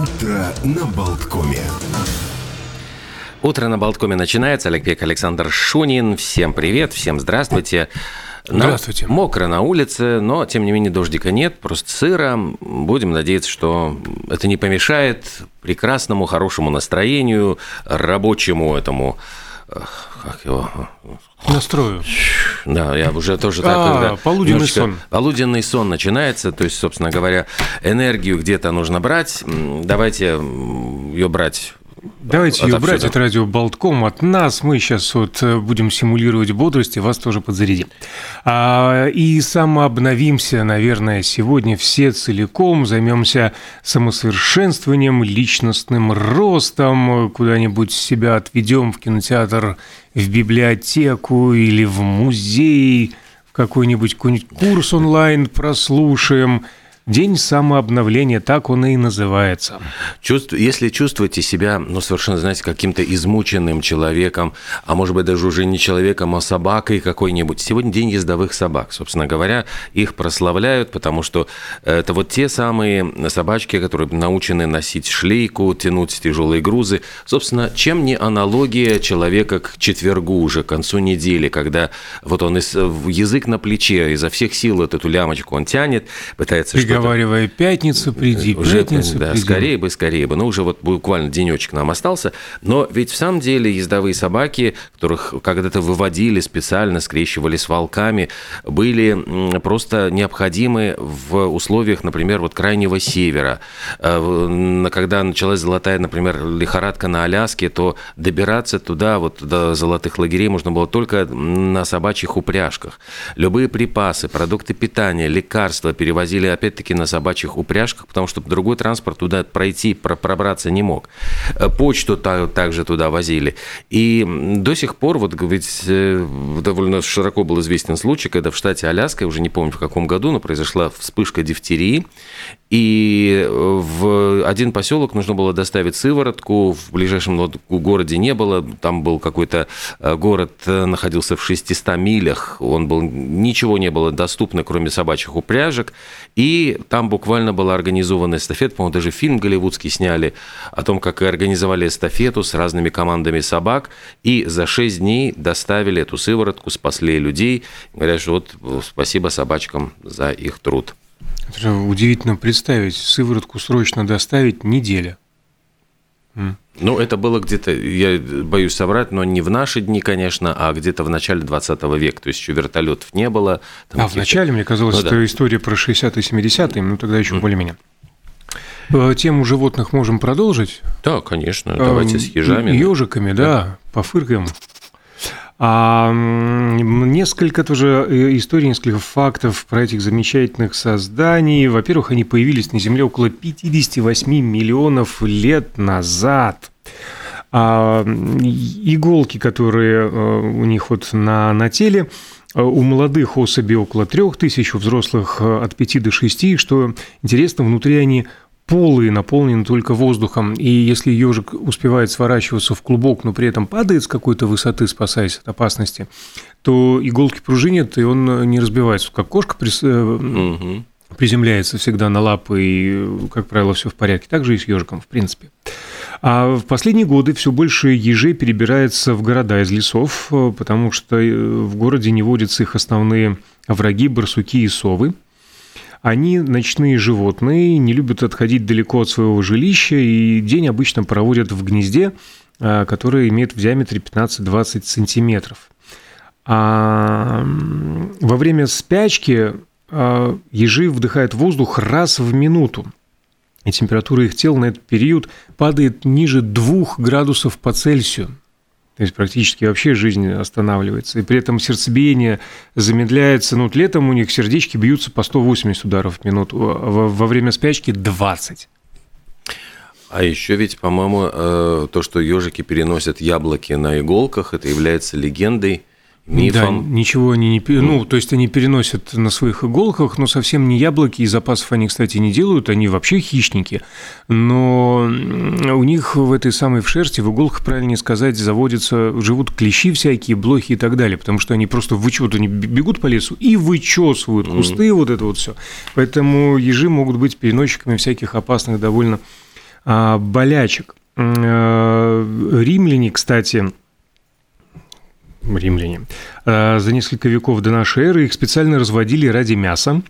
Утро на Болткоме. Утро на Болткоме начинается. Олег Пек, Александр Шунин. Всем привет, всем здравствуйте. На- Здравствуйте. Мокро на улице, но, тем не менее, дождика нет, просто сыро. Будем надеяться, что это не помешает прекрасному, хорошему настроению, рабочему этому... Как его? Настрою. Да, я уже тоже так, А, когда полуденный немножечко- сон. Полуденный сон начинается, то есть, собственно говоря, энергию где-то нужно брать. Давайте ее брать Давайте ее брать от радио Болтком, от нас. Мы сейчас вот э, будем симулировать бодрость и вас тоже подзарядим. А, и самообновимся, наверное, сегодня все целиком. Займемся самосовершенствованием, личностным ростом. Куда-нибудь себя отведем в кинотеатр, в библиотеку или в музей, в какой-нибудь курс онлайн прослушаем. День самообновления, так он и называется. Чувств- Если чувствуете себя, ну, совершенно, знаете, каким-то измученным человеком, а может быть, даже уже не человеком, а собакой какой-нибудь. Сегодня день ездовых собак, собственно говоря. Их прославляют, потому что это вот те самые собачки, которые научены носить шлейку, тянуть тяжелые грузы. Собственно, чем не аналогия человека к четвергу уже, к концу недели, когда вот он из- язык на плече, изо всех сил вот эту лямочку он тянет, пытается Приговаривая пятница, приди, уже, пятница, да, приди. скорее бы, скорее бы. Ну, уже вот буквально денечек нам остался. Но ведь в самом деле ездовые собаки, которых когда-то выводили специально, скрещивали с волками, были просто необходимы в условиях, например, вот крайнего севера. Э, Когда началась золотая, например, лихорадка на Аляске, то добираться туда, вот до золотых лагерей можно было только на собачьих упряжках. Любые припасы, продукты питания, лекарства перевозили опять-таки на собачьих упряжках, потому что другой транспорт туда пройти, про- пробраться не мог. Э, Почту та- также туда возили. И до сих пор, вот ведь э, довольно широко был известен случай, когда в штате Аляска, я уже не помню в каком году, но произошла вспышка дифтерии, и э, в один поселок нужно было доставить сыворотку, в ближайшем городе не было, там был какой-то город, находился в 600 милях, он был, ничего не было доступно, кроме собачьих упряжек, и там буквально была организована эстафета, по-моему, даже фильм голливудский сняли о том, как организовали эстафету с разными командами собак, и за 6 дней доставили эту сыворотку, спасли людей, говорят, что вот э, спасибо собачкам за их труд. Это удивительно представить, сыворотку срочно доставить неделя. Ну, это было где-то, я боюсь соврать, но не в наши дни, конечно, а где-то в начале 20 века. То есть еще вертолетов не было. а в начале, мне казалось, Ну это да. история про 60-е, 70-е, ну тогда еще более-менее. Э, Тему животных можем продолжить. Да, конечно, давайте с ежами. Ежиками, да, пофыркаем. А несколько тоже э, историй, несколько фактов про этих замечательных созданий. Во-первых, они появились на Земле около 58 миллионов лет назад. А иголки, которые э, у них вот на, на теле, э, у молодых особей около 3000, у взрослых от 5 до 6. Что интересно, внутри они полые, наполнены только воздухом. И если ежик успевает сворачиваться в клубок, но при этом падает с какой-то высоты, спасаясь от опасности, то иголки пружинят, и он не разбивается. Как кошка прис- Мгм. приземляется всегда на лапы, и, как правило, все в порядке. Так же и с ежиком, в принципе. А в последние годы все больше ежей перебирается в города из лесов, э, потому что э, в городе не водятся их основные враги – барсуки и совы. Они ночные животные, не любят отходить далеко от своего жилища, и день обычно проводят в гнезде, а, которое имеет в диаметре 15-20 сантиметров. А во время спячки а, ежи вдыхают воздух раз в минуту. И температура их тела на этот период падает ниже 2 градусов по Цельсию. То есть практически вообще жизнь останавливается. И при этом сердцебиение замедляется. Ну, вот летом у них сердечки бьются по 180 ударов в минуту, во, во время спячки 20. А еще ведь, по-моему, э, то, что ежики переносят яблоки на иголках, это является легендой, мифом. Да, ничего они не... Ну, то есть они переносят на своих иголках, но совсем не яблоки, и запасов они, кстати, не делают, они вообще хищники. Но у них в этой самой в шерсти, в иголках, правильнее сказать, заводятся, живут клещи всякие, блохи и так далее, потому что они просто вычет, они бегут по лесу и вычесывают кусты, вот это вот все. Поэтому ежи могут быть переносчиками всяких опасных довольно а, болячек. Римляне, кстати, римляне, за несколько веков до нашей эры их специально разводили ради мяса,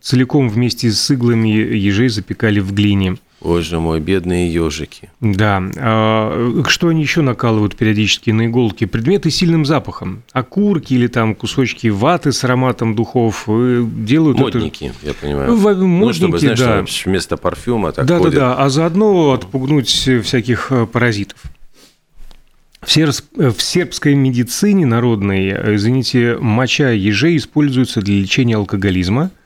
целиком вместе с иглами ежей запекали в глине – Боже мой, бедные ежики. Да. А, что они еще накалывают периодически на иголки? Предметы с сильным запахом. Окурки или там кусочки ваты с ароматом духов э, делают Модники, это... я понимаю. Модники, ну, чтобы, знаешь, да. вместо парфюма так Да, ходит. да, да. А заодно отпугнуть всяких э, паразитов. В, серб... в сербской медицине народной, э, извините, моча ежей используется для лечения алкоголизма –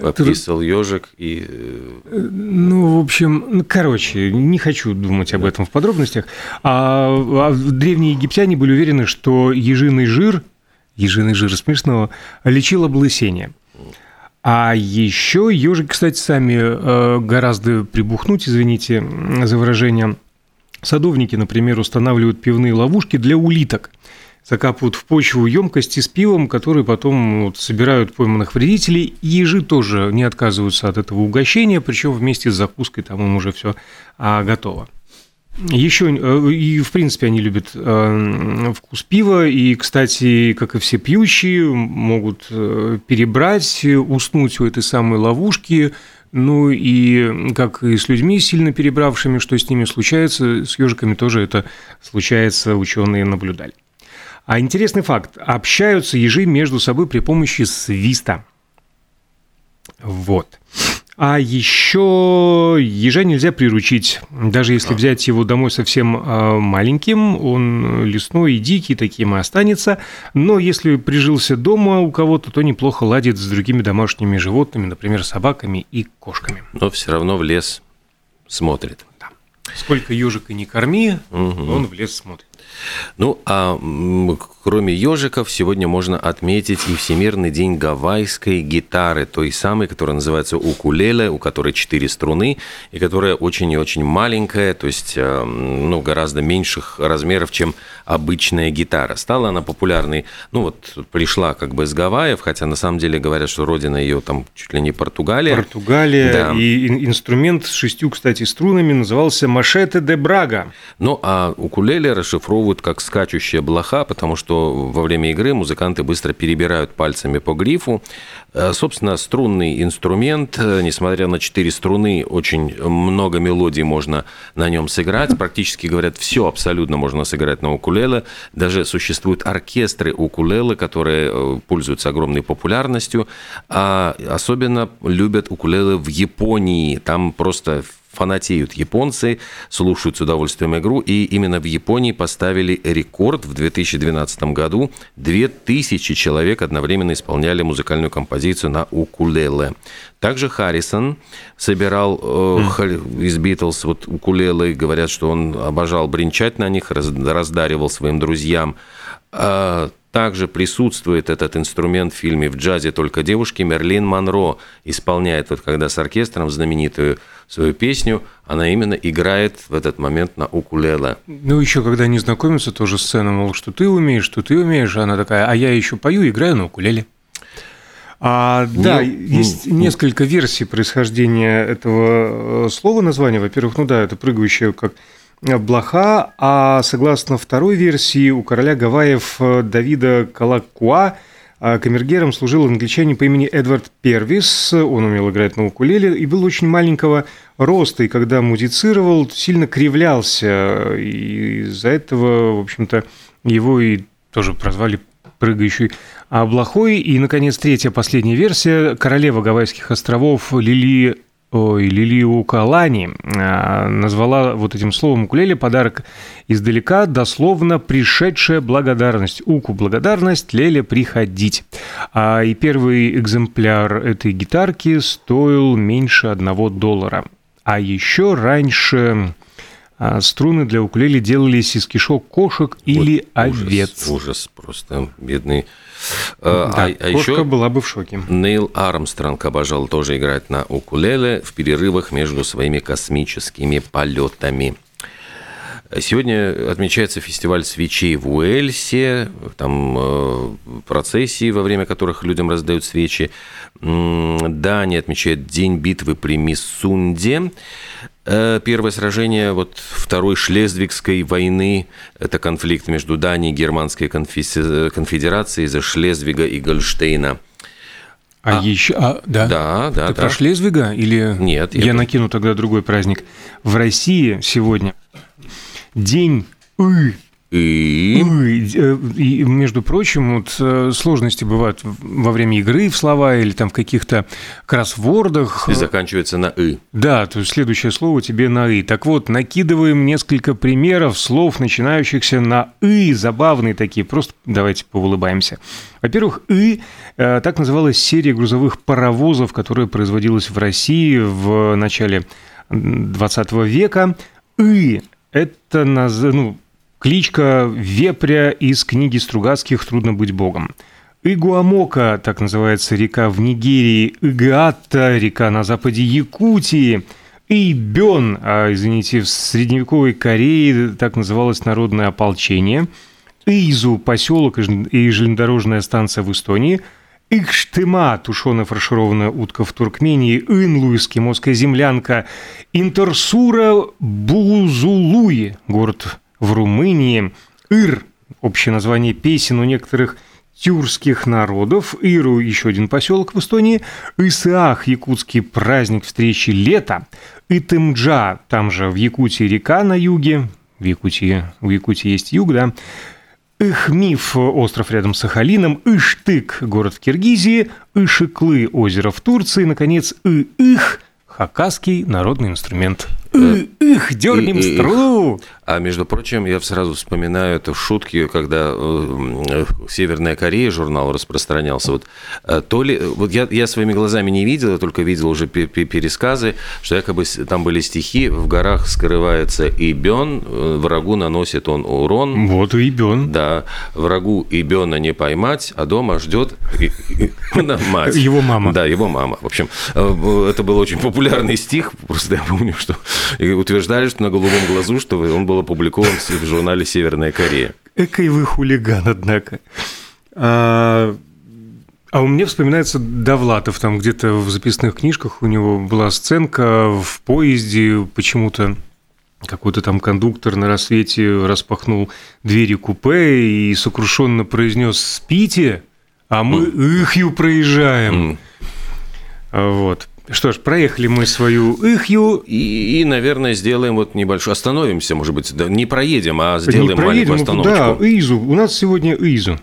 Подписал ежик и... Э, ну, в общем, короче, не хочу думать об этом в подробностях. А, а древние египтяне были уверены, что ежиный жир, ежиный жир смешного, лечил облысение. А еще ежик, кстати, сами э, гораздо прибухнуть, извините за выражение. Садовники, например, устанавливают пивные ловушки для улиток – закапывают в почву емкости с пивом, которые потом вот, собирают пойманных вредителей. Ежи тоже не отказываются от этого угощения, причем вместе с закуской там им уже все а, готово. Еще э, и, в принципе, они любят э, вкус пива, и, кстати, как и все пьющие, могут э, перебрать, уснуть у этой самой ловушки, ну и как и с людьми сильно перебравшими, что с ними случается, с ежиками тоже это случается, ученые наблюдали. А интересный факт. Общаются ежи между собой при помощи свиста. Вот. А еще ежа нельзя приручить. Даже если взять его домой совсем а, маленьким, он лесной и дикий, таким и останется. Но если прижился дома у кого-то, то неплохо ладит с другими домашними животными, например, собаками и кошками. Но все равно в лес смотрит. Да. Сколько ежика не корми, угу. он в лес смотрит. Ну, а кроме ежиков, сегодня можно отметить и Всемирный день гавайской гитары, той самой, которая называется укулеле, у которой четыре струны, и которая очень и очень маленькая, то есть э, ну, гораздо меньших размеров, чем обычная гитара. Стала она популярной, ну вот пришла как бы с Гавайев, хотя на самом деле говорят, что родина ее там чуть ли не Португалия. Португалия, да. и инструмент с шестью, кстати, струнами назывался Машете де Брага. Ну, а укулеле расшифровывают как скачущая блоха, потому что во время игры музыканты быстро перебирают пальцами по грифу. Э, собственно, струнный инструмент, э, несмотря на четыре струны, очень много мелодий можно на нем сыграть. Практически, говорят, все абсолютно можно сыграть на укулеле. Даже существуют оркестры укулеле, которые э, пользуются огромной популярностью. А особенно любят укулеле в Японии. Там просто фанатеют японцы, слушают с удовольствием игру, и именно в Японии поставили рекорд в 2012 году. 2000 человек одновременно исполняли музыкальную композицию на укулеле. Также Харрисон собирал э, из Битлз вот укулелы, говорят, что он обожал бренчать на них, раздаривал своим друзьям. Также присутствует этот инструмент в фильме «В джазе только девушки». Мерлин Монро исполняет, вот когда с оркестром знаменитую свою песню, она именно играет в этот момент на укулеле. Ну, еще когда они знакомятся, тоже сцена, мол, что ты умеешь, что ты умеешь, она такая, а я еще пою, играю на укулеле. А, ну, да, есть ну, несколько версий происхождения этого э, слова, названия. Во-первых, ну да, это прыгающее как блоха, а согласно второй версии, у короля Гавайев э, Давида Калакуа а камергером служил англичанин по имени Эдвард Первис. Он умел играть на укулеле и был очень маленького роста, и когда музицировал, сильно кривлялся. И из-за этого, в общем-то, его и тоже прозвали прыгающий облахой. И, наконец, третья, последняя версия. Королева Гавайских островов Лили ой, Лилию Калани а, назвала вот этим словом укулеле подарок издалека, дословно «пришедшая благодарность». Уку – благодарность, Леле – приходить. А, и первый экземпляр этой гитарки стоил меньше одного доллара. А еще раньше а, струны для укулеле делались из кишок кошек вот или ужас, овец. Ужас, просто бедный да, а, а еще была бы в шоке. Нейл Армстронг обожал тоже играть на укулеле в перерывах между своими космическими полетами. Сегодня отмечается фестиваль свечей в Уэльсе, там э, процессии, во время которых людям раздают свечи. Дания отмечает День битвы при Миссунде. Э, первое сражение вот Второй Шлезвигской войны – это конфликт между Данией и Германской конфедерацией из-за Шлезвига и Гольштейна – а, а еще, а, да, да, да. Ты да. про Шлезвига или? Нет. Я, я накину тогда другой праздник. В России сегодня день И и... э, и, между прочим, вот э, сложности бывают во время игры в слова или там в каких-то кроссвордах. И заканчивается на «и». Да, то есть следующее слово тебе на «и». Так вот, накидываем несколько примеров слов, начинающихся на «и», забавные такие, просто давайте поулыбаемся. Во-первых, «и» э, так называлась серия грузовых паровозов, которая производилась в России в начале 20 века. «И» – это ну, Кличка Вепря из книги Стругацких «Трудно быть богом». Игуамока, так называется река в Нигерии, Игаатта, река на западе Якутии, Ибен, а, извините, в средневековой Корее так называлось народное ополчение, Изу, поселок и железнодорожная станция в Эстонии, Ихштыма, тушеная фаршированная утка в Туркмении, Инлу, эскимосская землянка, Интерсура, Бузулуи, город в Румынии, Ир – общее название песен у некоторых тюркских народов, Иру – еще один поселок в Эстонии, Исаах – якутский праздник встречи лета, Итымджа – там же в Якутии река на юге, в Якутии, в Якутии есть юг, да, Ихмиф – остров рядом с Сахалином, Иштык – город в Киргизии, Ишиклы – озеро в Турции, наконец, И-Их – хакасский народный инструмент. Их, дернем струну! А между прочим, я сразу вспоминаю это шутки, когда э, Северная Корея журнал распространялся. Вот, э, то ли, вот я, я своими глазами не видел, я только видел уже пересказы, что якобы там были стихи «В горах скрывается э, врагу наносит он урон». Вот и Ибен. Да, врагу Ибена не поймать, а дома ждет мать. Его мама. Да, его мама. В общем, это был очень популярный стих, просто я помню, что утверждали, что на голубом глазу, что он был опубликован в журнале «Северная Корея». Экой вы хулиган, однако. А, а у меня вспоминается Довлатов, там где-то в записных книжках у него была сценка в поезде, почему-то какой-то там кондуктор на рассвете распахнул двери купе и сокрушенно произнес «Спите, а мы mm. ихью проезжаем». Mm. Вот. Что ж, проехали мы свою Ихью. И, и, наверное, сделаем вот небольшой... Остановимся, может быть, да, не проедем, а сделаем не проедем, маленькую остановочку. Да, Изу. У нас сегодня Изу.